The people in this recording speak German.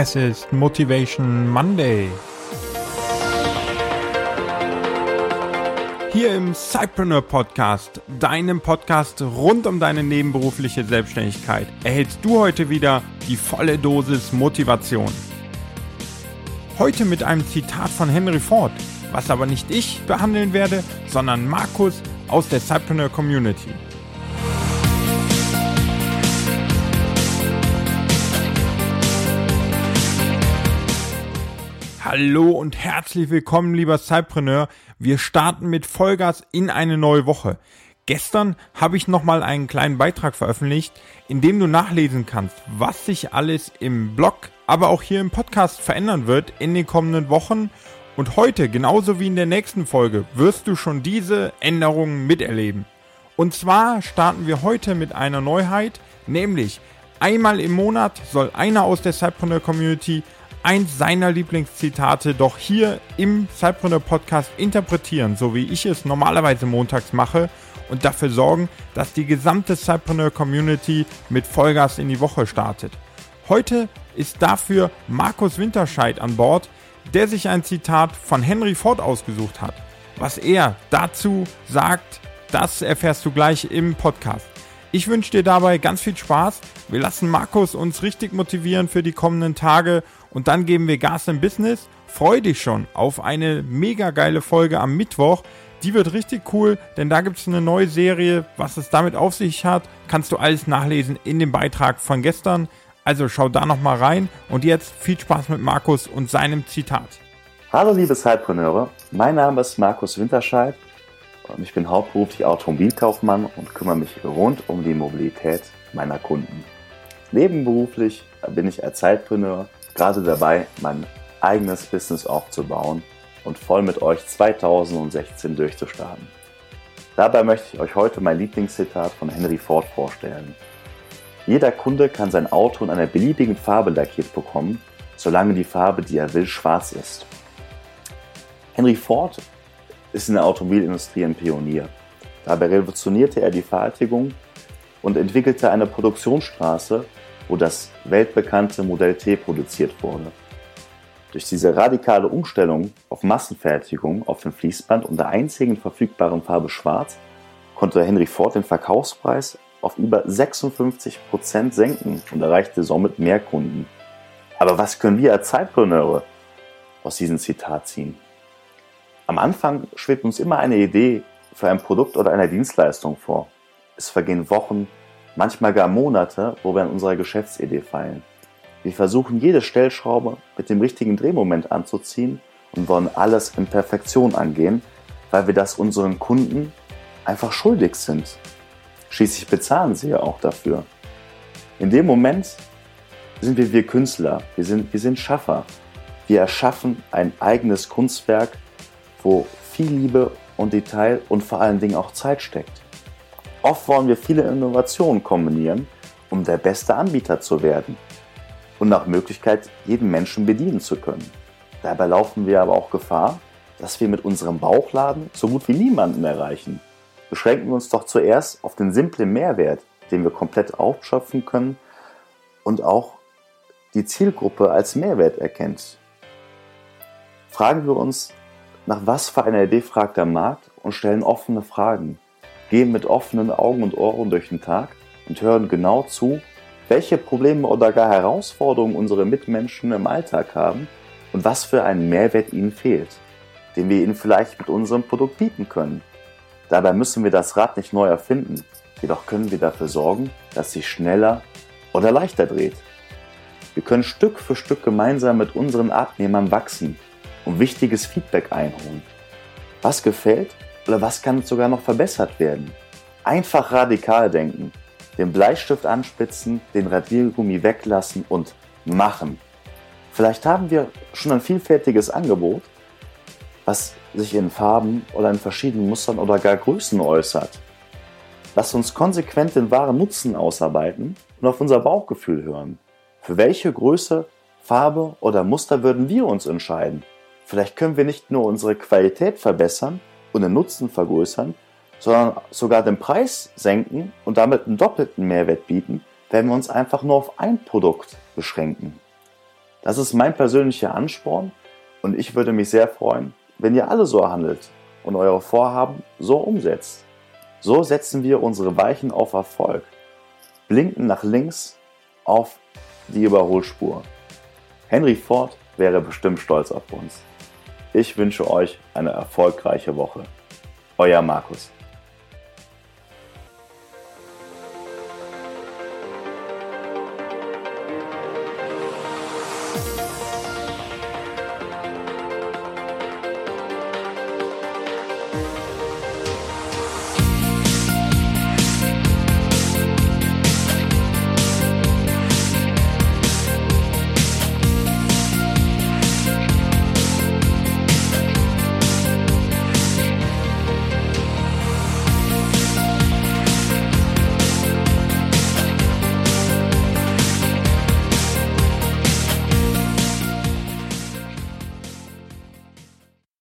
Es ist Motivation Monday. Hier im Cypreneur Podcast, deinem Podcast rund um deine nebenberufliche Selbstständigkeit, erhältst du heute wieder die volle Dosis Motivation. Heute mit einem Zitat von Henry Ford, was aber nicht ich behandeln werde, sondern Markus aus der Cypreneur Community. Hallo und herzlich willkommen, lieber Cypreneur. Wir starten mit Vollgas in eine neue Woche. Gestern habe ich nochmal einen kleinen Beitrag veröffentlicht, in dem du nachlesen kannst, was sich alles im Blog, aber auch hier im Podcast verändern wird in den kommenden Wochen. Und heute, genauso wie in der nächsten Folge, wirst du schon diese Änderungen miterleben. Und zwar starten wir heute mit einer Neuheit, nämlich einmal im Monat soll einer aus der Cypreneur Community eins seiner Lieblingszitate doch hier im Cypreneur Podcast interpretieren, so wie ich es normalerweise montags mache und dafür sorgen, dass die gesamte Cypreneur Community mit Vollgas in die Woche startet. Heute ist dafür Markus Winterscheid an Bord, der sich ein Zitat von Henry Ford ausgesucht hat. Was er dazu sagt, das erfährst du gleich im Podcast. Ich wünsche dir dabei ganz viel Spaß. Wir lassen Markus uns richtig motivieren für die kommenden Tage und dann geben wir Gas im Business. Freu dich schon auf eine mega geile Folge am Mittwoch. Die wird richtig cool, denn da gibt es eine neue Serie. Was es damit auf sich hat, kannst du alles nachlesen in dem Beitrag von gestern. Also schau da nochmal rein und jetzt viel Spaß mit Markus und seinem Zitat. Hallo liebe Zeitpreneure, mein Name ist Markus Winterscheid ich bin hauptberuflich Automobilkaufmann und kümmere mich rund um die Mobilität meiner Kunden. Nebenberuflich bin ich als Zeitpreneur gerade dabei, mein eigenes Business aufzubauen und voll mit euch 2016 durchzustarten. Dabei möchte ich euch heute mein Lieblingszitat von Henry Ford vorstellen. Jeder Kunde kann sein Auto in einer beliebigen Farbe lackiert bekommen, solange die Farbe, die er will, schwarz ist. Henry Ford ist in der Automobilindustrie ein Pionier. Dabei revolutionierte er die Fertigung und entwickelte eine Produktionsstraße, wo das weltbekannte Modell T produziert wurde. Durch diese radikale Umstellung auf Massenfertigung auf dem Fließband und der einzigen verfügbaren Farbe Schwarz konnte Henry Ford den Verkaufspreis auf über 56 Prozent senken und erreichte somit mehr Kunden. Aber was können wir als Zeitpreneure aus diesem Zitat ziehen? Am Anfang schwebt uns immer eine Idee für ein Produkt oder eine Dienstleistung vor. Es vergehen Wochen, manchmal gar Monate, wo wir an unserer Geschäftsidee feilen. Wir versuchen jede Stellschraube mit dem richtigen Drehmoment anzuziehen und wollen alles in Perfektion angehen, weil wir das unseren Kunden einfach schuldig sind. Schließlich bezahlen sie ja auch dafür. In dem Moment sind wir wir Künstler, wir sind, wir sind Schaffer. Wir erschaffen ein eigenes Kunstwerk, wo viel Liebe und Detail und vor allen Dingen auch Zeit steckt. Oft wollen wir viele Innovationen kombinieren, um der beste Anbieter zu werden und nach Möglichkeit jeden Menschen bedienen zu können. Dabei laufen wir aber auch Gefahr, dass wir mit unserem Bauchladen so gut wie niemanden erreichen. Beschränken wir uns doch zuerst auf den simplen Mehrwert, den wir komplett aufschöpfen können und auch die Zielgruppe als Mehrwert erkennt. Fragen wir uns, nach was für einer Idee fragt der Markt und stellen offene Fragen, gehen mit offenen Augen und Ohren durch den Tag und hören genau zu, welche Probleme oder gar Herausforderungen unsere Mitmenschen im Alltag haben und was für einen Mehrwert ihnen fehlt, den wir ihnen vielleicht mit unserem Produkt bieten können. Dabei müssen wir das Rad nicht neu erfinden, jedoch können wir dafür sorgen, dass sich schneller oder leichter dreht. Wir können Stück für Stück gemeinsam mit unseren Abnehmern wachsen und wichtiges Feedback einholen. Was gefällt oder was kann sogar noch verbessert werden? Einfach radikal denken, den Bleistift anspitzen, den Radiergummi weglassen und machen. Vielleicht haben wir schon ein vielfältiges Angebot, was sich in Farben oder in verschiedenen Mustern oder gar Größen äußert. Lasst uns konsequent den wahren Nutzen ausarbeiten und auf unser Bauchgefühl hören. Für welche Größe, Farbe oder Muster würden wir uns entscheiden? Vielleicht können wir nicht nur unsere Qualität verbessern und den Nutzen vergrößern, sondern sogar den Preis senken und damit einen doppelten Mehrwert bieten, wenn wir uns einfach nur auf ein Produkt beschränken. Das ist mein persönlicher Ansporn und ich würde mich sehr freuen, wenn ihr alle so handelt und eure Vorhaben so umsetzt. So setzen wir unsere Weichen auf Erfolg, blinken nach links auf die Überholspur. Henry Ford wäre bestimmt stolz auf uns. Ich wünsche euch eine erfolgreiche Woche. Euer Markus.